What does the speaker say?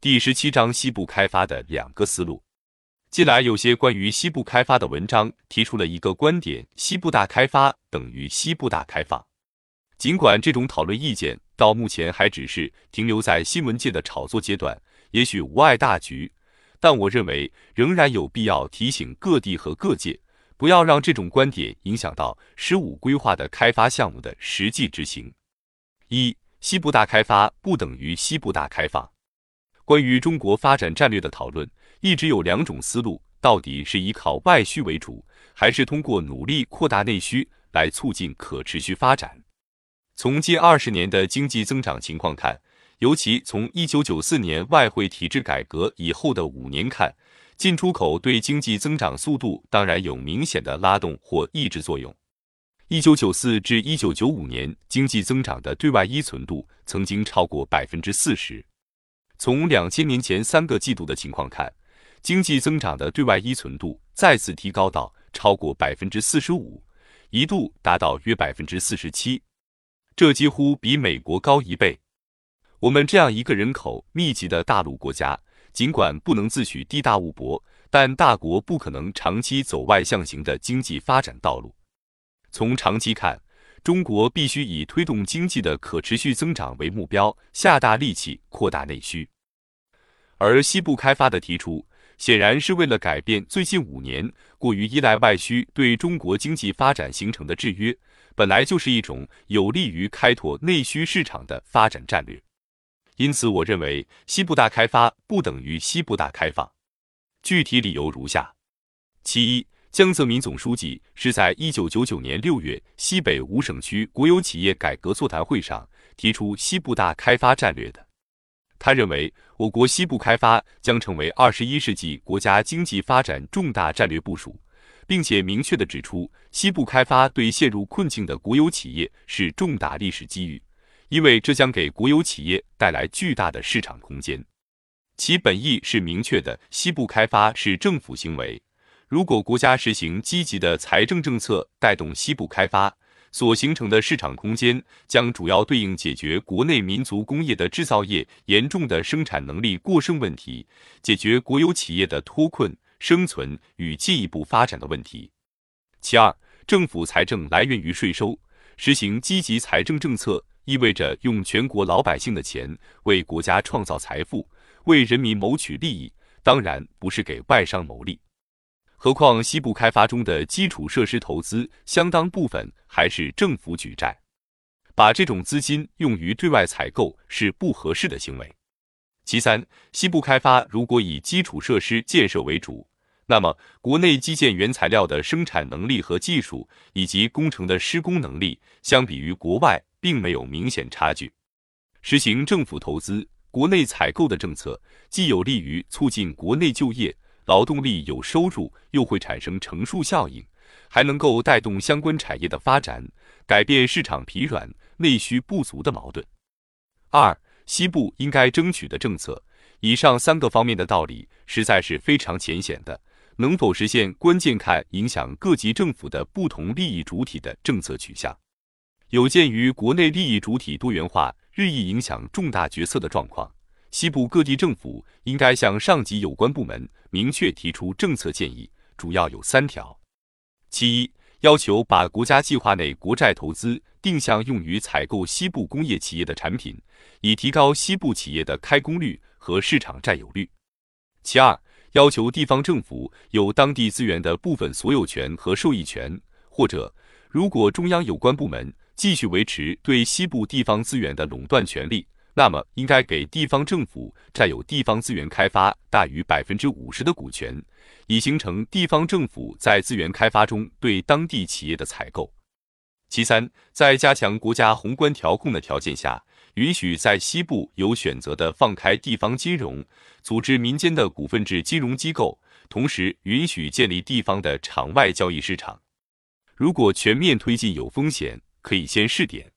第十七章西部开发的两个思路。近来有些关于西部开发的文章提出了一个观点：西部大开发等于西部大开放。尽管这种讨论意见到目前还只是停留在新闻界的炒作阶段，也许无碍大局，但我认为仍然有必要提醒各地和各界，不要让这种观点影响到“十五”规划的开发项目的实际执行。一、西部大开发不等于西部大开放。关于中国发展战略的讨论，一直有两种思路：到底是依靠外需为主，还是通过努力扩大内需来促进可持续发展？从近二十年的经济增长情况看，尤其从一九九四年外汇体制改革以后的五年看，进出口对经济增长速度当然有明显的拉动或抑制作用。一九九四至一九九五年经济增长的对外依存度曾经超过百分之四十。从两千年前三个季度的情况看，经济增长的对外依存度再次提高到超过百分之四十五，一度达到约百分之四十七。这几乎比美国高一倍。我们这样一个人口密集的大陆国家，尽管不能自诩地大物博，但大国不可能长期走外向型的经济发展道路。从长期看，中国必须以推动经济的可持续增长为目标，下大力气扩大内需。而西部开发的提出，显然是为了改变最近五年过于依赖外需对中国经济发展形成的制约。本来就是一种有利于开拓内需市场的发展战略，因此我认为西部大开发不等于西部大开放。具体理由如下：其一，江泽民总书记是在一九九九年六月西北五省区国有企业改革座谈会上提出西部大开发战略的。他认为，我国西部开发将成为二十一世纪国家经济发展重大战略部署。并且明确地指出，西部开发对陷入困境的国有企业是重大历史机遇，因为这将给国有企业带来巨大的市场空间。其本意是明确的：西部开发是政府行为，如果国家实行积极的财政政策带动西部开发，所形成的市场空间将主要对应解决国内民族工业的制造业严重的生产能力过剩问题，解决国有企业的脱困。生存与进一步发展的问题。其二，政府财政来源于税收，实行积极财政政策，意味着用全国老百姓的钱为国家创造财富，为人民谋取利益，当然不是给外商谋利。何况西部开发中的基础设施投资，相当部分还是政府举债，把这种资金用于对外采购是不合适的行为。其三，西部开发如果以基础设施建设为主，那么国内基建原材料的生产能力和技术，以及工程的施工能力，相比于国外并没有明显差距。实行政府投资、国内采购的政策，既有利于促进国内就业，劳动力有收入，又会产生乘数效应，还能够带动相关产业的发展，改变市场疲软、内需不足的矛盾。二。西部应该争取的政策，以上三个方面的道理实在是非常浅显的，能否实现，关键看影响各级政府的不同利益主体的政策取向。有鉴于国内利益主体多元化日益影响重大决策的状况，西部各地政府应该向上级有关部门明确提出政策建议，主要有三条：其一，要求把国家计划内国债投资定向用于采购西部工业企业的产品。以提高西部企业的开工率和市场占有率。其二，要求地方政府有当地资源的部分所有权和受益权，或者，如果中央有关部门继续维持对西部地方资源的垄断权利，那么应该给地方政府占有地方资源开发大于百分之五十的股权，以形成地方政府在资源开发中对当地企业的采购。其三，在加强国家宏观调控的条件下。允许在西部有选择的放开地方金融，组织民间的股份制金融机构，同时允许建立地方的场外交易市场。如果全面推进有风险，可以先试点。